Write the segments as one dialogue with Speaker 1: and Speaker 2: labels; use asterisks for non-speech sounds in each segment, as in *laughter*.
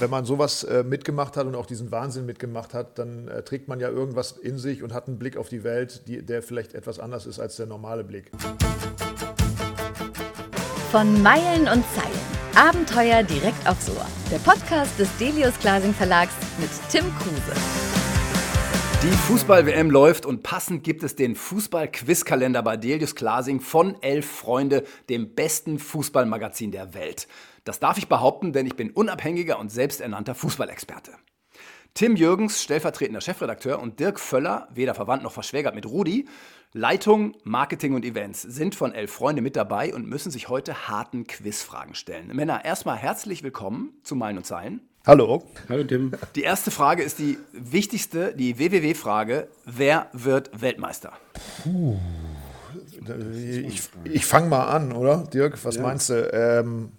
Speaker 1: Wenn man sowas äh, mitgemacht hat und auch diesen Wahnsinn mitgemacht hat, dann äh, trägt man ja irgendwas in sich und hat einen Blick auf die Welt, die, der vielleicht etwas anders ist als der normale Blick.
Speaker 2: Von Meilen und Zeilen. Abenteuer direkt aufs Ohr. Der Podcast des Delius Glasing Verlags mit Tim Kruse.
Speaker 3: Die Fußball-WM läuft und passend gibt es den Fußball-Quiz-Kalender bei Delius Glasing von Elf Freunde, dem besten Fußballmagazin der Welt. Das darf ich behaupten, denn ich bin unabhängiger und selbsternannter Fußballexperte. Tim Jürgens, stellvertretender Chefredakteur, und Dirk Völler, weder verwandt noch verschwägert mit Rudi, Leitung, Marketing und Events, sind von Elf Freunde mit dabei und müssen sich heute harten Quizfragen stellen. Männer, erstmal herzlich willkommen zu Meilen und Zeilen.
Speaker 1: Hallo.
Speaker 4: Hallo Tim.
Speaker 3: Die erste Frage ist die wichtigste, die WWW-Frage. Wer wird Weltmeister?
Speaker 1: Puh. Ich, ich fange mal an, oder? Dirk, was ja. meinst du? Ähm,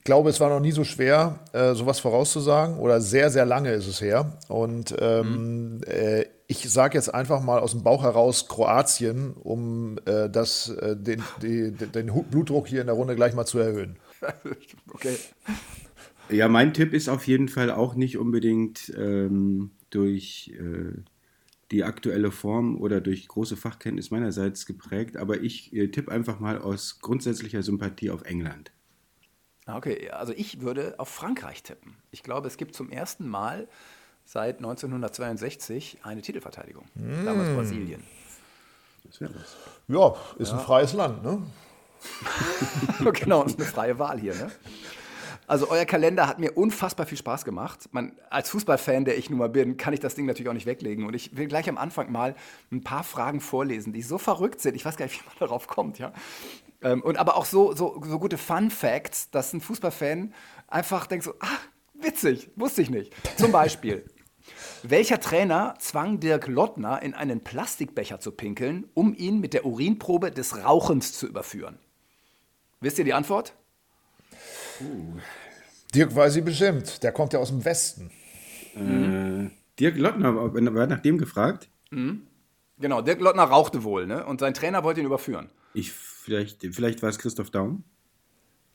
Speaker 1: ich glaube, es war noch nie so schwer, äh, sowas vorauszusagen oder sehr, sehr lange ist es her. Und ähm, mhm. äh, ich sage jetzt einfach mal aus dem Bauch heraus Kroatien, um äh, das, äh, den, die, den Blutdruck hier in der Runde gleich mal zu erhöhen. *laughs*
Speaker 4: okay. Ja, mein Tipp ist auf jeden Fall auch nicht unbedingt ähm, durch äh, die aktuelle Form oder durch große Fachkenntnis meinerseits geprägt, aber ich äh, tippe einfach mal aus grundsätzlicher Sympathie auf England.
Speaker 3: Okay, also ich würde auf Frankreich tippen. Ich glaube, es gibt zum ersten Mal seit 1962 eine Titelverteidigung. Mm. Damals Brasilien.
Speaker 1: Ja, ist ja. ein freies Land, ne? *laughs*
Speaker 3: genau, ist eine freie Wahl hier, ne? Also euer Kalender hat mir unfassbar viel Spaß gemacht. Man, als Fußballfan, der ich nun mal bin, kann ich das Ding natürlich auch nicht weglegen. Und ich will gleich am Anfang mal ein paar Fragen vorlesen, die so verrückt sind. Ich weiß gar nicht, wie man *laughs* darauf kommt, ja. Ähm, und aber auch so, so, so gute Fun Facts, dass ein Fußballfan einfach denkt so, ach, witzig, wusste ich nicht. Zum Beispiel. Welcher Trainer zwang Dirk Lottner in einen Plastikbecher zu pinkeln, um ihn mit der Urinprobe des Rauchens zu überführen? Wisst ihr die Antwort?
Speaker 1: Uh. Dirk weiß sie bestimmt. Der kommt ja aus dem Westen.
Speaker 4: Mhm. Dirk Lottner, war nach dem gefragt?
Speaker 3: Mhm. Genau, Dirk Lottner rauchte wohl, ne? Und sein Trainer wollte ihn überführen.
Speaker 4: Ich, vielleicht, vielleicht war es Christoph Daum.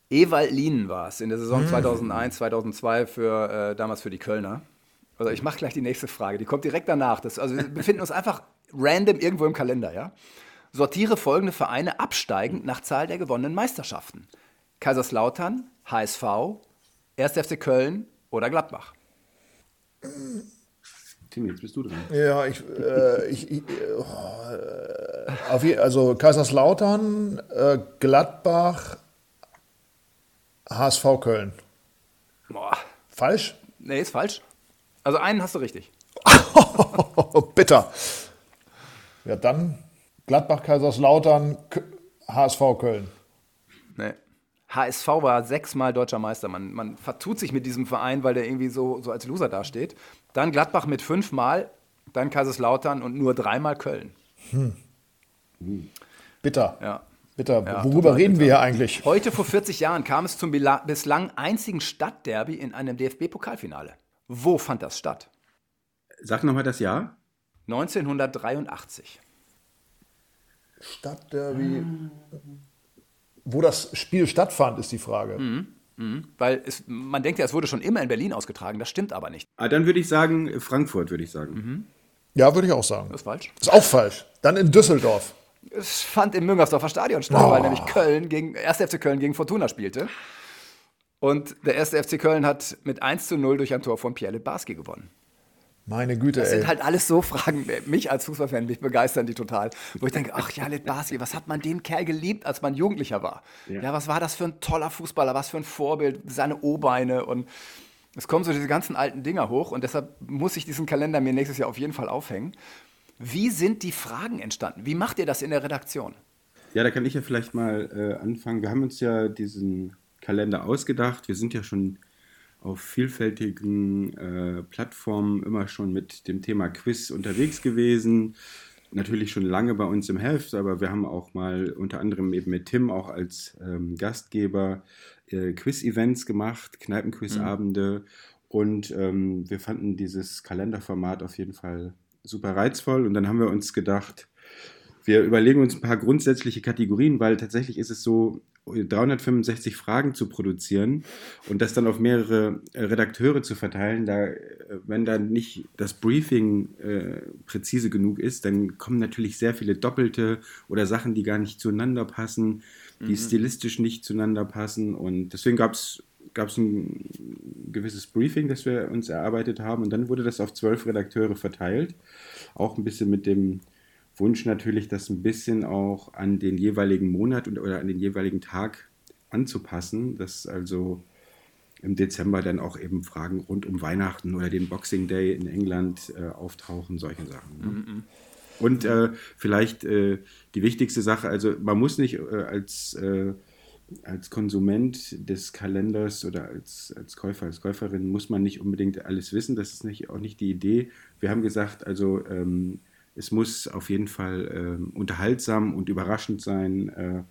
Speaker 3: Ewald Lienen war es in der Saison hm. 2001, 2002 für, äh, damals für die Kölner. Also ich mache gleich die nächste Frage, die kommt direkt danach. Das, also wir befinden uns einfach random irgendwo im Kalender, ja? Sortiere folgende Vereine absteigend nach Zahl der gewonnenen Meisterschaften. Kaiserslautern, HSV, 1. FC Köln oder Gladbach.
Speaker 4: Tim, jetzt bist du dran.
Speaker 1: Ja, ich, äh, ich, ich oh, äh, also Kaiserslautern, äh, Gladbach, HSV Köln.
Speaker 3: Boah.
Speaker 1: Falsch?
Speaker 3: Nee, ist falsch. Also einen hast du richtig. *laughs*
Speaker 1: Bitter. Ja, dann Gladbach, Kaiserslautern, HSV Köln.
Speaker 3: Nee. HSV war sechsmal deutscher Meister. Man, man vertut sich mit diesem Verein, weil der irgendwie so, so als Loser dasteht. Dann Gladbach mit fünfmal, dann Kaiserslautern und nur dreimal Köln. Hm.
Speaker 1: Bitter.
Speaker 3: Ja.
Speaker 1: Bitter. Ja, Worüber reden bitter. wir hier eigentlich?
Speaker 3: Heute vor 40 Jahren kam es zum bislang einzigen Stadtderby in einem DFB-Pokalfinale. Wo fand das statt?
Speaker 4: Sag nochmal das Jahr.
Speaker 3: 1983.
Speaker 1: Stadtderby. Wo das Spiel stattfand, ist die Frage.
Speaker 3: Mhm. Mhm. Weil es, man denkt ja, es wurde schon immer in Berlin ausgetragen. Das stimmt aber nicht.
Speaker 4: Ah, dann würde ich sagen, Frankfurt, würde ich sagen.
Speaker 1: Mhm. Ja, würde ich auch sagen.
Speaker 3: Das ist falsch.
Speaker 1: Das ist auch falsch. Dann in Düsseldorf.
Speaker 3: Es fand im Müngersdorfer Stadion statt, oh. weil nämlich Köln gegen 1. FC Köln gegen Fortuna spielte. Und der 1. FC Köln hat mit 1 zu 0 durch ein Tor von Pierre Lebarski gewonnen.
Speaker 1: Meine Güte,
Speaker 3: Das ey. sind halt alles so Fragen, mich als Fußballfan, mich begeistern die total. Wo ich denke, ach ja, Barski, was hat man den Kerl geliebt, als man Jugendlicher war? Ja. ja. was war das für ein toller Fußballer, was für ein Vorbild, seine O-Beine und es kommen so diese ganzen alten Dinger hoch und deshalb muss ich diesen Kalender mir nächstes Jahr auf jeden Fall aufhängen. Wie sind die Fragen entstanden? Wie macht ihr das in der Redaktion?
Speaker 4: Ja, da kann ich ja vielleicht mal äh, anfangen. Wir haben uns ja diesen Kalender ausgedacht. Wir sind ja schon auf vielfältigen äh, Plattformen immer schon mit dem Thema Quiz unterwegs gewesen. Natürlich schon lange bei uns im Heft, aber wir haben auch mal unter anderem eben mit Tim auch als ähm, Gastgeber äh, Quiz-Events gemacht, Kneipenquiz-Abende. Mhm. Und ähm, wir fanden dieses Kalenderformat auf jeden Fall super reizvoll. Und dann haben wir uns gedacht, wir überlegen uns ein paar grundsätzliche Kategorien, weil tatsächlich ist es so, 365 Fragen zu produzieren und das dann auf mehrere äh, Redakteure zu verteilen, da, äh, wenn dann nicht das Briefing äh, präzise genug ist, dann kommen natürlich sehr viele Doppelte oder Sachen, die gar nicht zueinander passen, die mhm. stilistisch nicht zueinander passen und deswegen gab es gab es ein gewisses Briefing, das wir uns erarbeitet haben und dann wurde das auf zwölf Redakteure verteilt, auch ein bisschen mit dem Wunsch natürlich, das ein bisschen auch an den jeweiligen Monat und, oder an den jeweiligen Tag anzupassen, dass also im Dezember dann auch eben Fragen rund um Weihnachten oder den Boxing Day in England äh, auftauchen, solche Sachen. Ne? Mm -mm. Und äh, vielleicht äh, die wichtigste Sache, also man muss nicht äh, als, äh, als Konsument des Kalenders oder als, als Käufer, als Käuferin, muss man nicht unbedingt alles wissen. Das ist nicht, auch nicht die Idee. Wir haben gesagt, also ähm, es muss auf jeden Fall äh, unterhaltsam und überraschend sein, äh,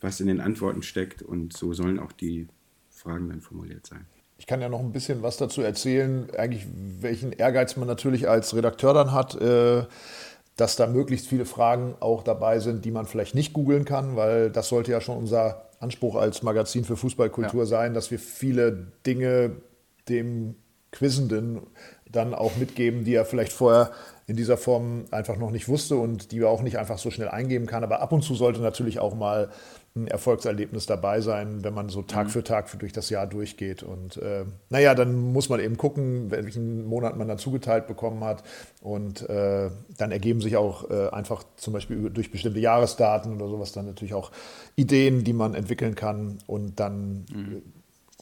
Speaker 4: was in den Antworten steckt. Und so sollen auch die Fragen dann formuliert sein.
Speaker 1: Ich kann ja noch ein bisschen was dazu erzählen, eigentlich welchen Ehrgeiz man natürlich als Redakteur dann hat, äh, dass da möglichst viele Fragen auch dabei sind, die man vielleicht nicht googeln kann, weil das sollte ja schon unser Anspruch als Magazin für Fußballkultur ja. sein, dass wir viele Dinge dem Quizenden dann auch mitgeben, die er vielleicht vorher in dieser Form einfach noch nicht wusste und die er auch nicht einfach so schnell eingeben kann. Aber ab und zu sollte natürlich auch mal ein Erfolgserlebnis dabei sein, wenn man so Tag mhm. für Tag durch das Jahr durchgeht. Und äh, naja, dann muss man eben gucken, welchen Monat man dann zugeteilt bekommen hat. Und äh, dann ergeben sich auch äh, einfach zum Beispiel durch bestimmte Jahresdaten oder sowas dann natürlich auch Ideen, die man entwickeln kann. Und dann mhm.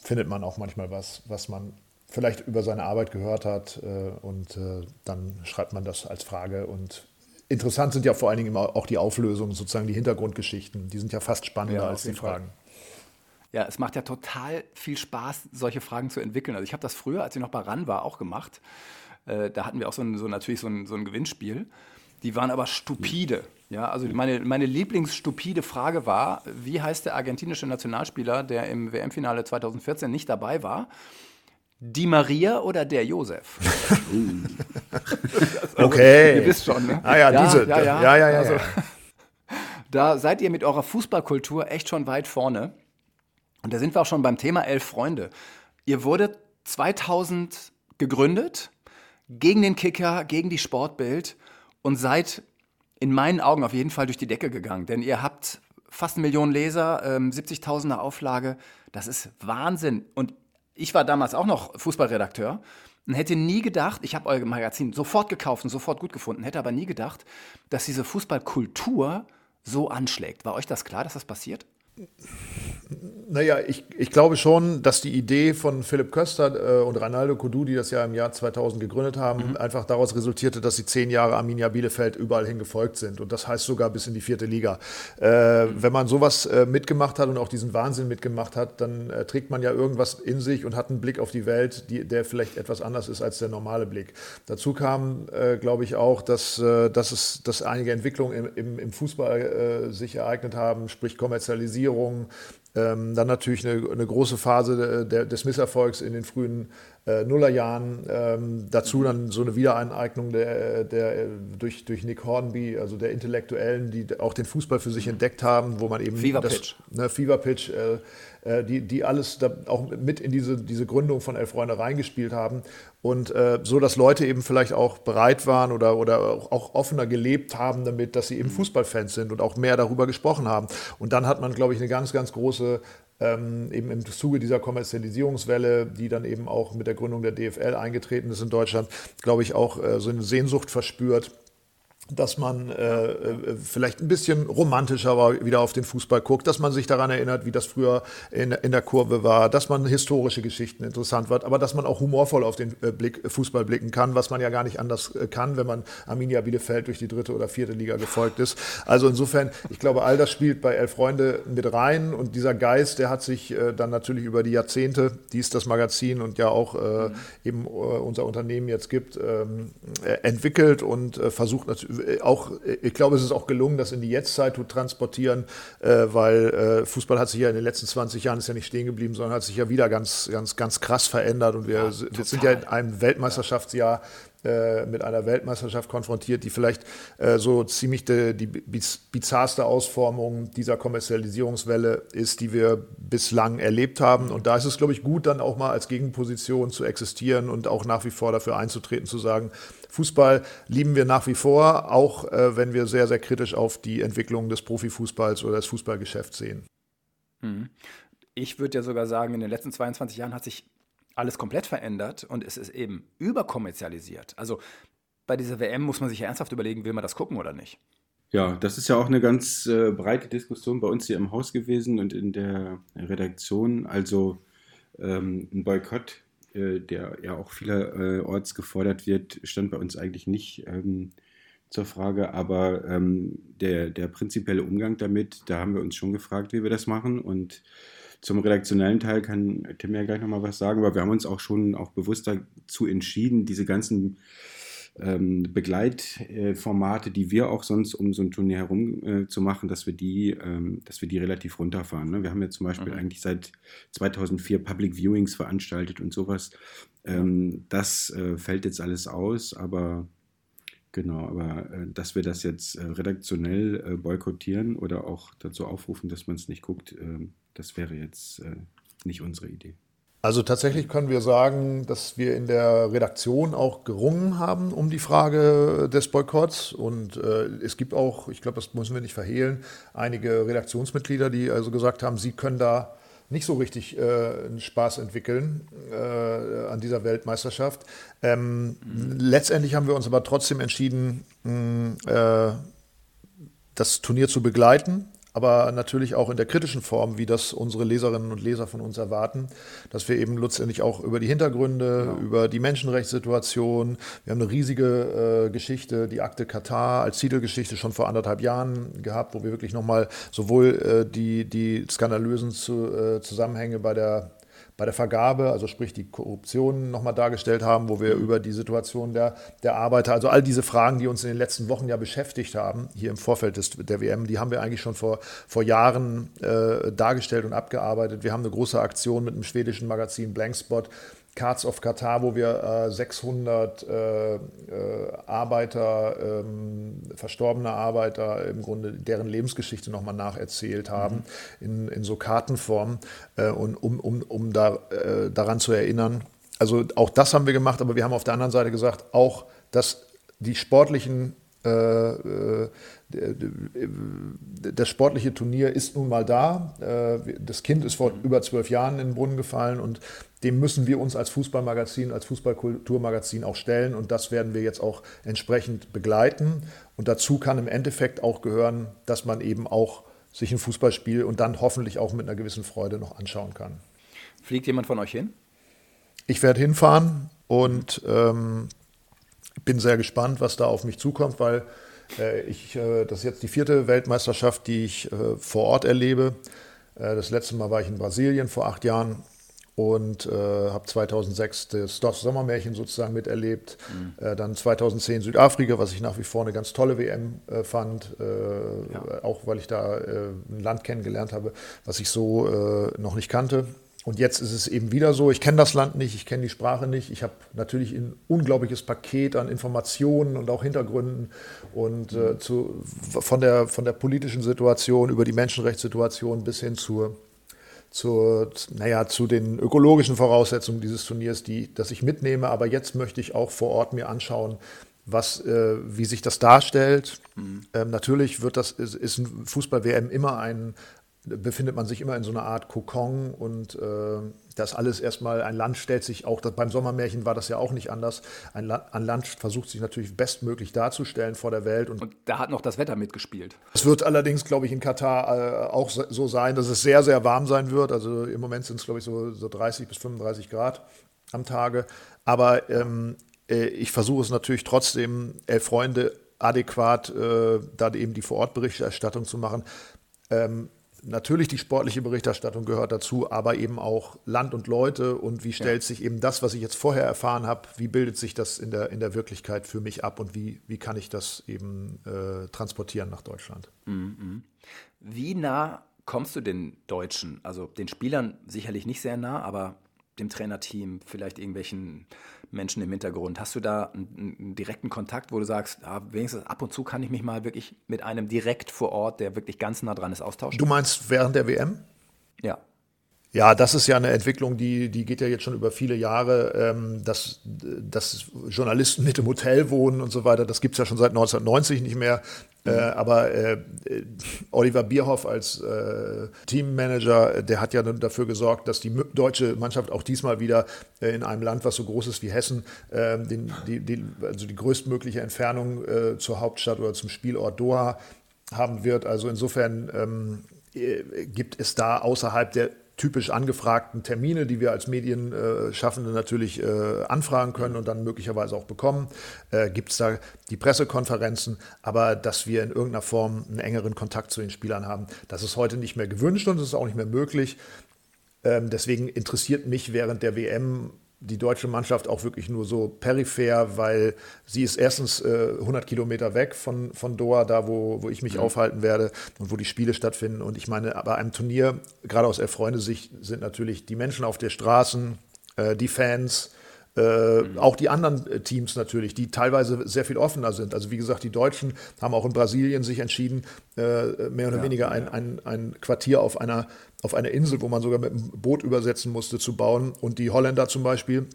Speaker 1: findet man auch manchmal was, was man vielleicht über seine Arbeit gehört hat äh, und äh, dann schreibt man das als Frage und interessant sind ja vor allen Dingen immer auch die Auflösungen, sozusagen die Hintergrundgeschichten, die sind ja fast spannender ja, als die Fragen. Fall.
Speaker 3: Ja, es macht ja total viel Spaß, solche Fragen zu entwickeln. Also ich habe das früher, als ich noch bei RAN war, auch gemacht. Äh, da hatten wir auch so, ein, so natürlich so ein, so ein, Gewinnspiel. Die waren aber stupide. Ja, also meine, meine lieblingsstupide Frage war, wie heißt der argentinische Nationalspieler, der im WM-Finale 2014 nicht dabei war? Die Maria oder der Josef? *laughs*
Speaker 1: okay. *laughs*
Speaker 3: Ihr wisst schon, ne?
Speaker 1: Ah ja, ja diese. Ja, ja, ja. ja, ja, also, *laughs*
Speaker 3: da seid ihr mit eurer Fußballkultur echt schon weit vorne. Und da sind wir auch schon beim Thema Elf Freunde. Ihr wurdet 2000 gegründet, gegen den Kicker, gegen die Sportbild und seid in meinen Augen auf jeden Fall durch die Decke gegangen. Denn ihr habt fast eine Million Leser, ähm, 70.000er Auflage. Das ist Wahnsinn. Und ich war damals auch noch Fußballredakteur und hätte nie gedacht, ich habe euer Magazin sofort gekauft und sofort gut gefunden, hätte aber nie gedacht, dass diese Fußballkultur so anschlägt. War euch das klar, dass das passiert?
Speaker 1: Naja, ich, ich glaube schon, dass die Idee von Philipp Köster äh, und Reinaldo Kodu, die das ja im Jahr 2000 gegründet haben, mhm. einfach daraus resultierte, dass sie zehn Jahre Arminia Bielefeld überall hin gefolgt sind. Und das heißt sogar bis in die vierte Liga. Äh, mhm. Wenn man sowas äh, mitgemacht hat und auch diesen Wahnsinn mitgemacht hat, dann äh, trägt man ja irgendwas in sich und hat einen Blick auf die Welt, die, der vielleicht etwas anders ist als der normale Blick. Dazu kam, äh, glaube ich, auch, dass, äh, dass, es, dass einige Entwicklungen im, im, im Fußball sich ereignet haben, sprich Kommerzialisierung, Regierungen ähm, dann natürlich eine, eine große Phase der, des Misserfolgs in den frühen äh, Nullerjahren. Ähm, dazu dann so eine Wiedereineignung der, der, durch, durch Nick Hornby, also der Intellektuellen, die auch den Fußball für sich entdeckt haben, wo man eben
Speaker 3: Fever Pitch,
Speaker 1: das, ne, Fever Pitch äh, äh, die, die alles da auch mit in diese, diese Gründung von Elf Freunde reingespielt haben. Und äh, so, dass Leute eben vielleicht auch bereit waren oder, oder auch offener gelebt haben damit, dass sie eben Fußballfans sind und auch mehr darüber gesprochen haben. Und dann hat man, glaube ich, eine ganz, ganz große ähm, eben im Zuge dieser Kommerzialisierungswelle, die dann eben auch mit der Gründung der DFL eingetreten ist in Deutschland, glaube ich, auch äh, so eine Sehnsucht verspürt dass man äh, äh, vielleicht ein bisschen romantischer wieder auf den Fußball guckt, dass man sich daran erinnert, wie das früher in, in der Kurve war, dass man historische Geschichten interessant wird, aber dass man auch humorvoll auf den äh, Blick, Fußball blicken kann, was man ja gar nicht anders äh, kann, wenn man Arminia Bielefeld durch die dritte oder vierte Liga gefolgt ist. Also insofern, ich glaube, all das spielt bei Elf Freunde mit rein und dieser Geist, der hat sich äh, dann natürlich über die Jahrzehnte, die es das Magazin und ja auch äh, mhm. eben unser Unternehmen jetzt gibt, ähm, entwickelt und versucht natürlich äh, auch, äh, ich glaube, es ist auch gelungen, das in die Jetztzeit zu transportieren, äh, weil äh, Fußball hat sich ja in den letzten 20 Jahren ist ja nicht stehen geblieben, sondern hat sich ja wieder ganz, ganz, ganz krass verändert und wir, ja, wir sind ja in einem Weltmeisterschaftsjahr äh, mit einer Weltmeisterschaft konfrontiert, die vielleicht äh, so ziemlich die, die bizarrste Ausformung dieser Kommerzialisierungswelle ist, die wir bislang erlebt haben. Und da ist es, glaube ich, gut, dann auch mal als Gegenposition zu existieren und auch nach wie vor dafür einzutreten, zu sagen, Fußball lieben wir nach wie vor, auch äh, wenn wir sehr, sehr kritisch auf die Entwicklung des Profifußballs oder des Fußballgeschäfts sehen.
Speaker 3: Mhm. Ich würde ja sogar sagen, in den letzten 22 Jahren hat sich alles komplett verändert und es ist eben überkommerzialisiert. Also bei dieser WM muss man sich ja ernsthaft überlegen, will man das gucken oder nicht?
Speaker 4: Ja, das ist ja auch eine ganz äh, breite Diskussion bei uns hier im Haus gewesen und in der Redaktion. Also ähm, ein Boykott, äh, der ja auch vielerorts gefordert wird, stand bei uns eigentlich nicht ähm, zur Frage. Aber ähm, der, der prinzipielle Umgang damit, da haben wir uns schon gefragt, wie wir das machen. Und zum redaktionellen Teil kann Tim ja gleich nochmal was sagen, aber wir haben uns auch schon auch bewusst dazu entschieden, diese ganzen ähm, Begleitformate, die wir auch sonst um so ein Turnier herum äh, zu machen, dass wir die, ähm, dass wir die relativ runterfahren. Ne? Wir haben ja zum Beispiel mhm. eigentlich seit 2004 Public Viewings veranstaltet und sowas. Ähm, das äh, fällt jetzt alles aus, aber Genau, aber äh, dass wir das jetzt äh, redaktionell äh, boykottieren oder auch dazu aufrufen, dass man es nicht guckt, ähm, das wäre jetzt äh, nicht unsere Idee.
Speaker 1: Also tatsächlich können wir sagen, dass wir in der Redaktion auch gerungen haben um die Frage des Boykotts. Und äh, es gibt auch, ich glaube, das müssen wir nicht verhehlen, einige Redaktionsmitglieder, die also gesagt haben, sie können da nicht so richtig äh, Spaß entwickeln äh, an dieser Weltmeisterschaft. Ähm, mhm. Letztendlich haben wir uns aber trotzdem entschieden, mh, äh, das Turnier zu begleiten aber natürlich auch in der kritischen Form, wie das unsere Leserinnen und Leser von uns erwarten, dass wir eben letztendlich auch über die Hintergründe, genau. über die Menschenrechtssituation, wir haben eine riesige äh, Geschichte, die Akte Katar als Titelgeschichte schon vor anderthalb Jahren gehabt, wo wir wirklich nochmal sowohl äh, die, die skandalösen zu, äh, Zusammenhänge bei der bei der Vergabe, also sprich die Korruption nochmal dargestellt haben, wo wir mhm. über die Situation der, der Arbeiter, also all diese Fragen, die uns in den letzten Wochen ja beschäftigt haben, hier im Vorfeld des, der WM, die haben wir eigentlich schon vor, vor Jahren äh, dargestellt und abgearbeitet. Wir haben eine große Aktion mit dem schwedischen Magazin Blankspot Cards of Qatar, wo wir äh, 600 äh, äh, Arbeiter, ähm, verstorbene Arbeiter, im Grunde deren Lebensgeschichte nochmal nacherzählt haben, mhm. in, in so Kartenform, äh, und um, um, um da, äh, daran zu erinnern. Also auch das haben wir gemacht, aber wir haben auf der anderen Seite gesagt, auch dass die sportlichen äh, das sportliche Turnier ist nun mal da. Das Kind ist vor über zwölf Jahren in den Brunnen gefallen und dem müssen wir uns als Fußballmagazin, als Fußballkulturmagazin auch stellen und das werden wir jetzt auch entsprechend begleiten. Und dazu kann im Endeffekt auch gehören, dass man eben auch sich ein Fußballspiel und dann hoffentlich auch mit einer gewissen Freude noch anschauen kann.
Speaker 3: Fliegt jemand von euch hin?
Speaker 1: Ich werde hinfahren und ähm, bin sehr gespannt, was da auf mich zukommt, weil äh, ich, äh, das ist jetzt die vierte Weltmeisterschaft, die ich äh, vor Ort erlebe. Äh, das letzte Mal war ich in Brasilien vor acht Jahren und äh, habe 2006 das Dorf Sommermärchen sozusagen miterlebt. Mhm. Äh, dann 2010 Südafrika, was ich nach wie vor eine ganz tolle WM äh, fand, äh, ja. auch weil ich da äh, ein Land kennengelernt habe, was ich so äh, noch nicht kannte. Und jetzt ist es eben wieder so, ich kenne das Land nicht, ich kenne die Sprache nicht. Ich habe natürlich ein unglaubliches Paket an Informationen und auch Hintergründen und äh, zu, von, der, von der politischen Situation über die Menschenrechtssituation bis hin zur zur, naja, zu den ökologischen Voraussetzungen dieses Turniers, die, das ich mitnehme. Aber jetzt möchte ich auch vor Ort mir anschauen, was, äh, wie sich das darstellt. Mhm. Ähm, natürlich wird das, ist, ist ein Fußball-WM immer ein, befindet man sich immer in so einer Art Kokon und äh, das alles erstmal, ein Land stellt sich auch, das, beim Sommermärchen war das ja auch nicht anders, ein, La ein, Land versucht sich natürlich bestmöglich darzustellen vor der Welt.
Speaker 3: Und, und da hat noch das Wetter mitgespielt.
Speaker 1: Es wird allerdings, glaube ich, in Katar äh, auch so sein, dass es sehr, sehr warm sein wird. Also im Moment sind es, glaube ich, so, so 30 bis 35 Grad am Tage. Aber ähm, äh, ich versuche es natürlich trotzdem, elf Freunde adäquat äh, da eben die Vorortberichterstattung zu machen. Ähm, natürlich die sportliche Berichterstattung gehört dazu, aber eben auch Land und Leute und wie stellt ja. sich eben das, was ich jetzt vorher erfahren habe, wie bildet sich das in der, in der Wirklichkeit für mich ab und wie, wie kann ich das eben äh, transportieren nach Deutschland.
Speaker 3: Mhm. Wie nah kommst du den Deutschen, also den Spielern sicherlich nicht sehr nah, aber dem Trainerteam, vielleicht irgendwelchen Menschen im Hintergrund? Hast du da einen, einen direkten Kontakt, wo du sagst, ja, wenigstens ab und zu kann ich mich mal wirklich mit einem direkt vor Ort, der wirklich ganz nah dran ist, austauschen?
Speaker 1: Du meinst während der WM?
Speaker 3: Ja.
Speaker 1: Ja, das ist ja eine Entwicklung, die, die geht ja jetzt schon über viele Jahre, ähm, dass, dass Journalisten mit im Hotel wohnen und so weiter. Das gibt es ja schon seit 1990 nicht mehr. Äh, aber äh, Oliver Bierhoff als äh, Teammanager, der hat ja dafür gesorgt, dass die deutsche Mannschaft auch diesmal wieder äh, in einem Land, was so groß ist wie Hessen, ähm, den, die, die, also die größtmögliche Entfernung äh, zur Hauptstadt oder zum Spielort Doha haben wird. Also insofern ähm, äh, gibt es da außerhalb der typisch angefragten Termine, die wir als Medienschaffende natürlich äh, anfragen können und dann möglicherweise auch bekommen, äh, gibt es da die Pressekonferenzen, aber dass wir in irgendeiner Form einen engeren Kontakt zu den Spielern haben, das ist heute nicht mehr gewünscht und es ist auch nicht mehr möglich. Ähm, deswegen interessiert mich während der WM die deutsche Mannschaft auch wirklich nur so peripher, weil sie ist erstens äh, 100 Kilometer weg von, von Doha, da wo, wo ich mich mhm. aufhalten werde und wo die Spiele stattfinden. Und ich meine, bei einem Turnier, gerade aus Elf-Freunde-Sicht, sind natürlich die Menschen auf der Straßen, äh, die Fans, äh, mhm. Auch die anderen äh, Teams natürlich, die teilweise sehr viel offener sind. Also wie gesagt, die Deutschen haben auch in Brasilien sich entschieden, äh, mehr oder ja, weniger ein, ein, ein Quartier auf einer, auf einer Insel, wo man sogar mit dem Boot übersetzen musste, zu bauen. Und die Holländer zum Beispiel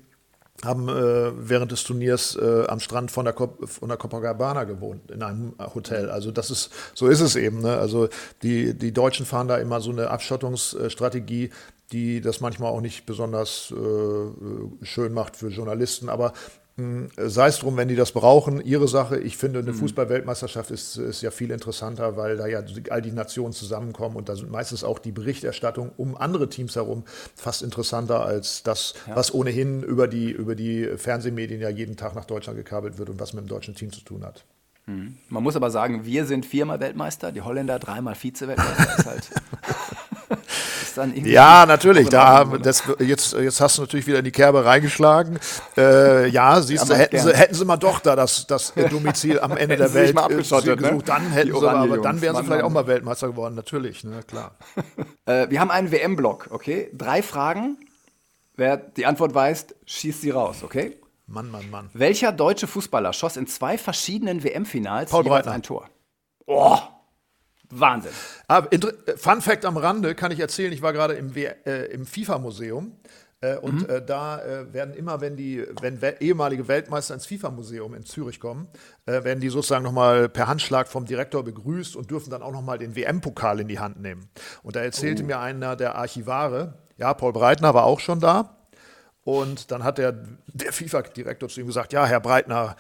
Speaker 1: haben äh, während des Turniers äh, am Strand von der, Cop von der Copacabana gewohnt, in einem Hotel. Also das ist, so ist es eben. Ne? Also die, die Deutschen fahren da immer so eine Abschottungsstrategie, die das manchmal auch nicht besonders äh, schön macht für Journalisten. Aber sei es drum, wenn die das brauchen, ihre Sache. Ich finde, eine mhm. Fußball-Weltmeisterschaft ist, ist ja viel interessanter, weil da ja all die Nationen zusammenkommen und da sind meistens auch die Berichterstattung um andere Teams herum fast interessanter als das, ja. was ohnehin über die, über die Fernsehmedien ja jeden Tag nach Deutschland gekabelt wird und was mit dem deutschen Team zu tun hat.
Speaker 3: Mhm. Man muss aber sagen, wir sind viermal Weltmeister, die Holländer dreimal Vize-Weltmeister. *laughs* ist halt
Speaker 1: dann irgendwie. Ja, natürlich. Da, das, jetzt, jetzt hast du natürlich wieder in die Kerbe reingeschlagen. Äh, ja, siehst du, hätten sie, hätten sie mal doch da das, das *laughs* Domizil am Ende der Welt
Speaker 3: gesucht, ne?
Speaker 1: dann hätten sie, aber dann wären sie vielleicht auch mal Weltmeister geworden, natürlich, ne, klar. *laughs*
Speaker 3: äh, wir haben einen WM-Block, okay? Drei Fragen. Wer die Antwort weiß, schießt sie raus, okay?
Speaker 1: Mann, Mann, Mann.
Speaker 3: Welcher deutsche Fußballer schoss in zwei verschiedenen WM-Finals ein Tor? Oh, Wahnsinn.
Speaker 1: Aber ah, Fun Fact am Rande kann ich erzählen, ich war gerade im, äh, im FIFA-Museum. Äh, und mhm. äh, da äh, werden immer, wenn die, wenn we ehemalige Weltmeister ins FIFA-Museum in Zürich kommen, äh, werden die sozusagen nochmal per Handschlag vom Direktor begrüßt und dürfen dann auch nochmal den WM-Pokal in die Hand nehmen. Und da erzählte oh. mir einer der Archivare, ja, Paul Breitner war auch schon da. Und dann hat der, der FIFA-Direktor zu ihm gesagt, ja, Herr Breitner,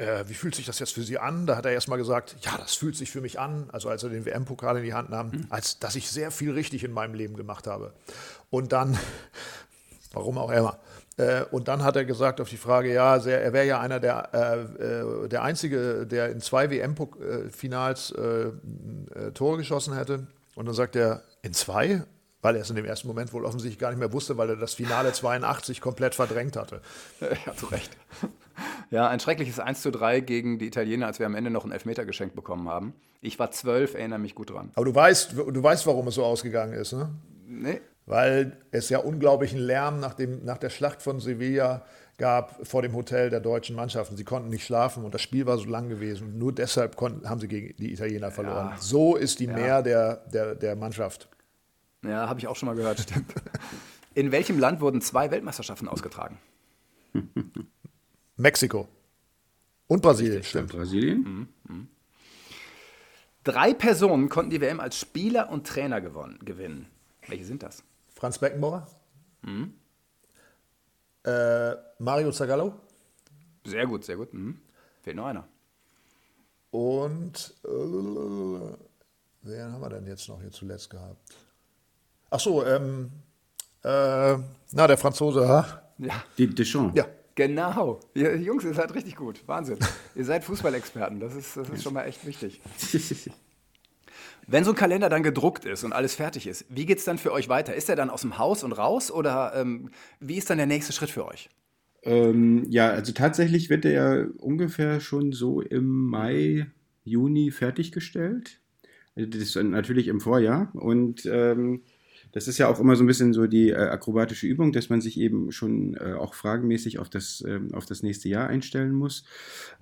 Speaker 1: äh, wie fühlt sich das jetzt für Sie an? Da hat er erstmal gesagt, ja, das fühlt sich für mich an, also als er den WM-Pokal in die Hand nahm, mhm. als dass ich sehr viel richtig in meinem Leben gemacht habe. Und dann, *laughs* warum auch immer, äh, und dann hat er gesagt auf die Frage, ja, er wäre ja einer der, äh, äh der Einzige, der in zwei WM-Finals äh, äh, Tore geschossen hätte. Und dann sagt er, in zwei? weil er es in dem ersten Moment wohl offensichtlich gar nicht mehr wusste, weil er das Finale 82 komplett verdrängt hatte. *laughs*
Speaker 3: Ja, zu Recht. *laughs* Ja, ein schreckliches 1 zu 3 gegen die Italiener, als wir am Ende noch einen Elfmeter geschenkt bekommen haben. Ich war zwölf, erinnere mich gut dran.
Speaker 1: Aber du weißt, du weißt, warum es so ausgegangen ist, ne?
Speaker 3: Nee.
Speaker 1: Weil es ja unglaublichen Lärm nach, dem, nach der Schlacht von Sevilla gab vor dem Hotel der deutschen Mannschaften. Sie konnten nicht schlafen und das Spiel war so lang gewesen. Nur deshalb konnten, haben sie gegen die Italiener verloren. Ja. So ist die ja. Mehr der, der, der Mannschaft.
Speaker 3: Ja, habe ich auch schon mal gehört, stimmt. *laughs* In welchem Land wurden zwei Weltmeisterschaften ausgetragen? *laughs*
Speaker 1: Mexiko. Und Brasilien,
Speaker 4: stimmt. Brasilien? Mhm,
Speaker 3: mhm. Drei Personen konnten die WM als Spieler und Trainer gewonnen, gewinnen. Welche sind das?
Speaker 1: Franz Beckenbauer. Mhm. Äh, Mario Zagallo.
Speaker 3: Sehr gut, sehr gut. Mhm. Fehlt noch einer.
Speaker 1: Und äh, wen haben wir denn jetzt noch hier zuletzt gehabt? Ach so, ähm, äh, na, der Franzose, ha?
Speaker 3: Ja.
Speaker 4: Die Deschamps.
Speaker 3: Ja. Genau. Ihr, Jungs, ihr seid richtig gut. Wahnsinn. ihr seid Fußballexperten. Das ist, das ist schon mal echt wichtig. Wenn so ein Kalender dann gedruckt ist und alles fertig ist, wie geht es dann für euch weiter? Ist er dann aus dem Haus und raus oder ähm, wie ist dann der nächste Schritt für euch?
Speaker 4: Ähm, ja, also tatsächlich wird er ja ungefähr schon so im Mai, Juni fertiggestellt. Also das ist natürlich im Vorjahr. Und ähm, das ist ja auch immer so ein bisschen so die äh, akrobatische Übung, dass man sich eben schon äh, auch fragenmäßig auf das, ähm, auf das nächste Jahr einstellen muss.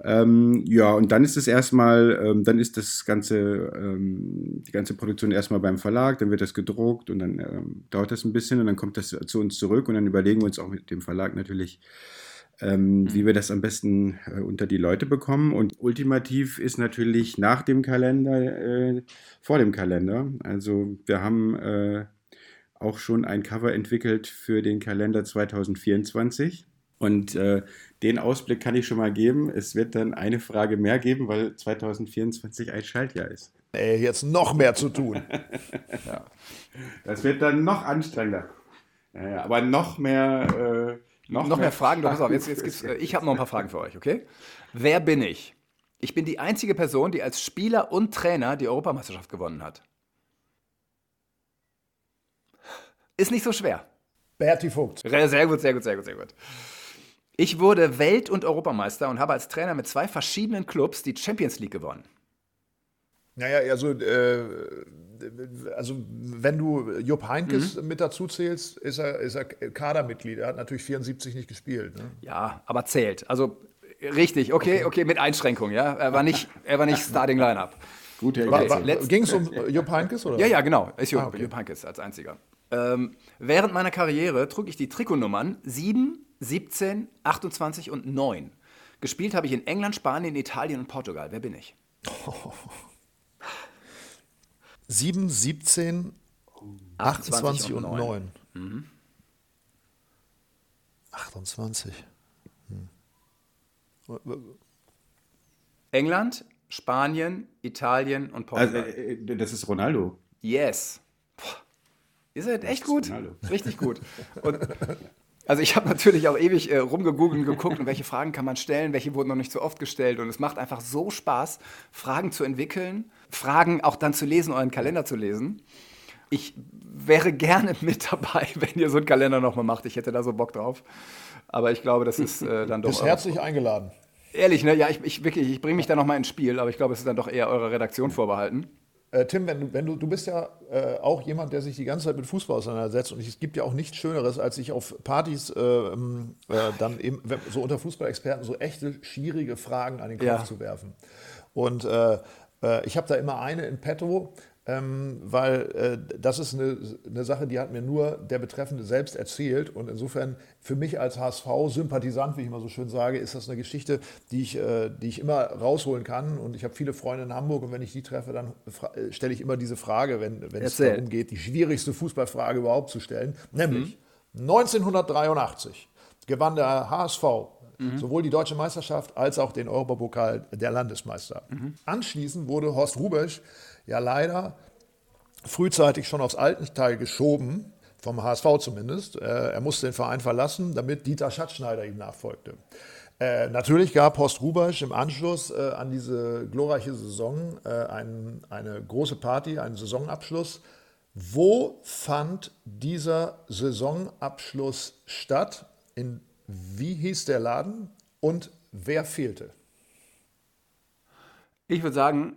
Speaker 4: Ähm, ja, und dann ist es erstmal, ähm, dann ist das ganze, ähm, die ganze Produktion erstmal beim Verlag, dann wird das gedruckt und dann ähm, dauert das ein bisschen und dann kommt das zu uns zurück und dann überlegen wir uns auch mit dem Verlag natürlich, ähm, mhm. wie wir das am besten äh, unter die Leute bekommen. Und ultimativ ist natürlich nach dem Kalender äh, vor dem Kalender. Also wir haben äh, auch schon ein Cover entwickelt für den Kalender 2024. Und äh, den Ausblick kann ich schon mal geben. Es wird dann eine Frage mehr geben, weil 2024 ein Schaltjahr ist.
Speaker 1: Ey, jetzt noch mehr zu tun. *laughs*
Speaker 4: ja. Das wird dann noch anstrengender. Ja, aber noch mehr.
Speaker 3: Äh, noch, noch, mehr, mehr Fragen. Pass auf, jetzt, jetzt gibt's, äh, ich habe noch ein paar Fragen für euch, okay? Wer bin ich? Ich bin die einzige Person, die als Spieler und Trainer die Europameisterschaft gewonnen hat. Ist nicht so schwer.
Speaker 1: Berti Vogt.
Speaker 3: Sehr gut, sehr gut, sehr gut, sehr gut. Ich wurde Welt- und Europameister und habe als Trainer mit zwei verschiedenen Clubs die Champions League gewonnen.
Speaker 1: Naja, also, äh, also wenn du Jupp Heinkes mhm. mit dazu zählst, ist er, ist er Kadermitglied. Er hat natürlich 74 nicht gespielt. Ne?
Speaker 3: Ja, aber zählt. Also richtig, okay, okay, okay, mit Einschränkung, ja. Er war nicht, er war nicht Starting Lineup.
Speaker 1: Gut, okay. Ging es um Jupp Heinkes? Oder?
Speaker 3: Ja, ja, genau. Ist Jupp, ah, okay. Jupp Heinkes als einziger. Ähm, während meiner Karriere trug ich die Trikotnummern 7, 17, 28 und 9. Gespielt habe ich in England, Spanien, Italien und Portugal. Wer bin ich?
Speaker 1: Oh. 7, 17, 28 und 9. 9. Mhm. 28. Hm.
Speaker 3: England, Spanien, Italien und Portugal. Also,
Speaker 4: das ist Ronaldo.
Speaker 3: Yes. Ihr seid echt gut. Richtig gut. Und also ich habe natürlich auch ewig äh, rumgegoogelt und geguckt, welche Fragen kann man stellen, welche wurden noch nicht so oft gestellt. Und es macht einfach so Spaß, Fragen zu entwickeln, Fragen auch dann zu lesen, euren Kalender zu lesen. Ich wäre gerne *laughs* mit dabei, wenn ihr so einen Kalender nochmal macht. Ich hätte da so Bock drauf. Aber ich glaube, das ist äh, *laughs* dann doch.
Speaker 1: Bist herzlich eingeladen.
Speaker 3: Ehrlich, ne? Ja, ich, ich wirklich, ich bringe mich da nochmal ins Spiel, aber ich glaube, es ist dann doch eher eurer Redaktion vorbehalten.
Speaker 1: Äh, Tim, wenn du, wenn du, du bist ja äh, auch jemand, der sich die ganze Zeit mit Fußball auseinandersetzt und es gibt ja auch nichts Schöneres, als sich auf Partys äh, ähm, äh dann eben so unter Fußballexperten so echte schwierige Fragen an den Kopf ja. zu werfen. Und äh, äh, ich habe da immer eine in petto, ähm, weil äh, das ist eine, eine, Sache, die hat mir nur der Betreffende selbst erzählt. Und insofern für mich als HSV-Sympathisant, wie ich immer so schön sage, ist das eine Geschichte, die ich, äh, die ich immer rausholen kann. Und ich habe viele Freunde in Hamburg und wenn ich die treffe, dann stelle ich immer diese Frage, wenn, wenn es darum geht, die schwierigste Fußballfrage überhaupt zu stellen. Nämlich mhm. 1983 gewann der HSV Mhm. Sowohl die deutsche Meisterschaft als auch den Europapokal der Landesmeister. Mhm. Anschließend wurde Horst Rubesch ja leider frühzeitig schon aufs Altenteil geschoben, vom HSV zumindest. Äh, er musste den Verein verlassen, damit Dieter Schatzschneider ihm nachfolgte. Äh, natürlich gab Horst Rubesch im Anschluss äh, an diese glorreiche Saison äh, ein, eine große Party, einen Saisonabschluss. Wo fand dieser Saisonabschluss statt? In, wie hieß der Laden und wer fehlte?
Speaker 3: Ich würde sagen,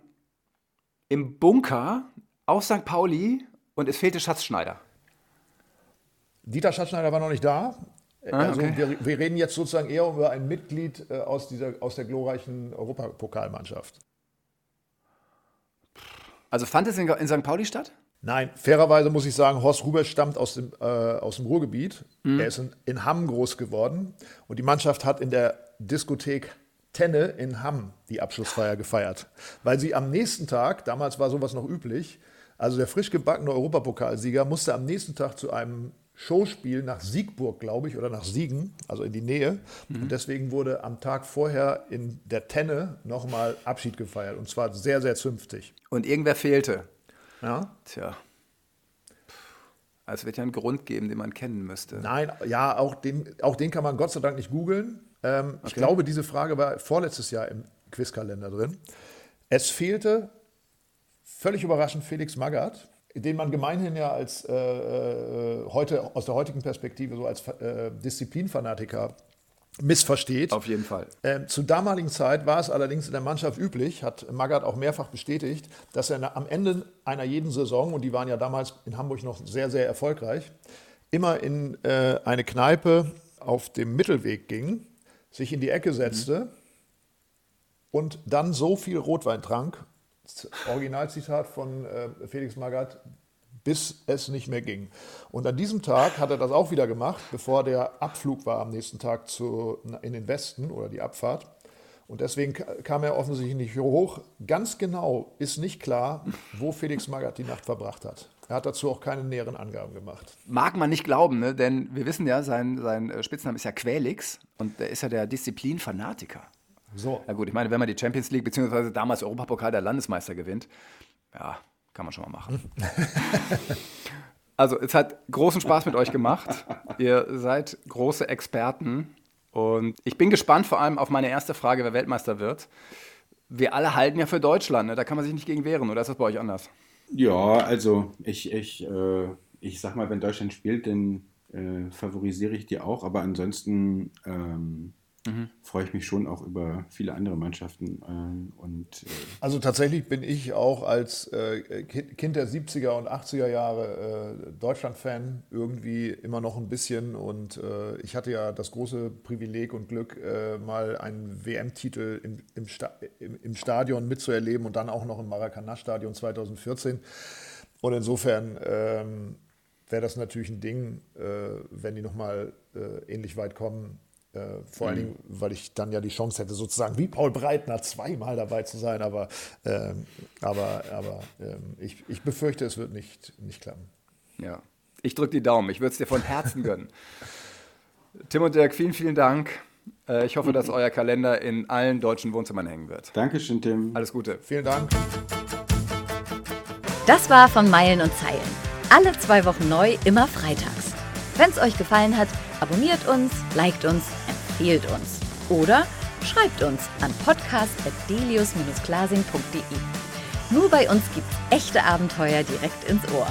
Speaker 3: im Bunker auf St. Pauli und es fehlte Schatzschneider.
Speaker 1: Dieter Schatzschneider war noch nicht da. Ah, also okay. wir, wir, reden jetzt sozusagen eher über ein Mitglied äh, aus, dieser, aus der glorreichen Europapokalmannschaft.
Speaker 3: Also fand es in, in, St. Pauli statt?
Speaker 1: Nein, fairerweise muss ich sagen, Horst Ruber stammt aus dem, äh, aus dem Ruhrgebiet. Mhm. Er ist in, in Hamm groß geworden und die Mannschaft hat in der Diskothek Tenne in Hamm die Abschlussfeier gefeiert. Weil sie am nächsten Tag, damals war sowas noch üblich, also der frisch gebackene Europapokalsieger musste am nächsten Tag zu einem Showspiel nach Siegburg, glaube ich, oder nach Siegen, also in die Nähe. Mhm. Und deswegen wurde am Tag vorher in der Tenne nochmal Abschied gefeiert. Und zwar sehr, sehr zünftig.
Speaker 3: Und irgendwer fehlte. Ja. Tja. Also es wird ja einen Grund geben, den man kennen müsste.
Speaker 1: Nein, ja, auch den, auch den kann man Gott sei Dank nicht googeln. Ähm, okay. Ich glaube, diese Frage war vorletztes Jahr im Quizkalender drin. Es fehlte völlig überraschend Felix Magath, den man gemeinhin ja als äh, äh, heute aus der heutigen Perspektive so als äh, Disziplinfanatiker missversteht.
Speaker 3: Auf jeden Fall.
Speaker 1: Ähm, zur damaligen Zeit war es allerdings in der Mannschaft üblich, hat Magath auch mehrfach bestätigt, dass er am Ende einer jeden Saison, und die waren ja damals in Hamburg noch sehr, sehr erfolgreich, immer in äh, eine Kneipe auf dem Mittelweg ging, sich in die Ecke setzte mhm. und dann so viel Rotwein trank, Originalzitat von äh, Felix Magath, bis es nicht mehr ging. Und an diesem Tag hat er das auch wieder gemacht, bevor der Abflug war am nächsten Tag zu, in den Westen oder die Abfahrt. Und deswegen kam er offensichtlich nicht hoch. Ganz genau ist nicht klar, wo Felix Magath die Nacht verbracht hat. Er hat dazu auch keine näheren Angaben gemacht.
Speaker 3: Mag man nicht glauben, ne? denn wir wissen ja, sein, sein äh, Spitzname ist ja Quälix und der ist ja der Disziplin-Fanatiker. So. Ja gut, ich meine, wenn man die Champions League bzw. damals Europapokal der Landesmeister gewinnt, ja, kann man schon mal machen. *laughs* also, es hat großen Spaß mit euch gemacht. Ihr seid große Experten. Und ich bin gespannt vor allem auf meine erste Frage, wer Weltmeister wird. Wir alle halten ja für Deutschland, ne? da kann man sich nicht gegen wehren, oder ist das bei euch anders?
Speaker 4: Ja, also ich, ich, äh, ich sag mal, wenn Deutschland spielt, dann äh, favorisiere ich die auch, aber ansonsten ähm, mhm. freue ich mich schon auch über viele andere Mannschaften. Äh, und,
Speaker 1: äh also tatsächlich bin ich auch als äh, Kind der 70er und 80er Jahre äh, Deutschland-Fan irgendwie immer noch ein bisschen. Und äh, ich hatte ja das große Privileg und Glück, äh, mal einen WM-Titel im, im, Sta im, im, Stadion mitzuerleben und dann auch noch im Maracanã-Stadion 2014. Und insofern ähm, wäre das natürlich ein Ding, wenn die nochmal ähnlich weit kommen, äh, vor allen mhm. Dingen, weil ich dann ja die Chance hätte, sozusagen wie Paul Breitner zweimal dabei zu sein. Aber, ähm, aber, aber ähm, ich, ich befürchte, es wird nicht, nicht klappen.
Speaker 3: Ja, ich drücke die Daumen. Ich würde es dir von Herzen *laughs* gönnen. Tim und Dirk, vielen, vielen Dank. Äh, ich hoffe, dass *laughs* euer Kalender in allen deutschen Wohnzimmern hängen wird.
Speaker 4: Dankeschön, Tim.
Speaker 3: Alles Gute.
Speaker 1: Vielen Dank.
Speaker 2: Das war von Meilen und Zeilen. Alle zwei Wochen neu, immer freitags. Wenn es euch gefallen hat, abonniert uns, liked uns empfehlt uns. Oder schreibt uns an podcast.delius-glasing.de. Nur bei uns gibt's echte Abenteuer direkt ins Ohr.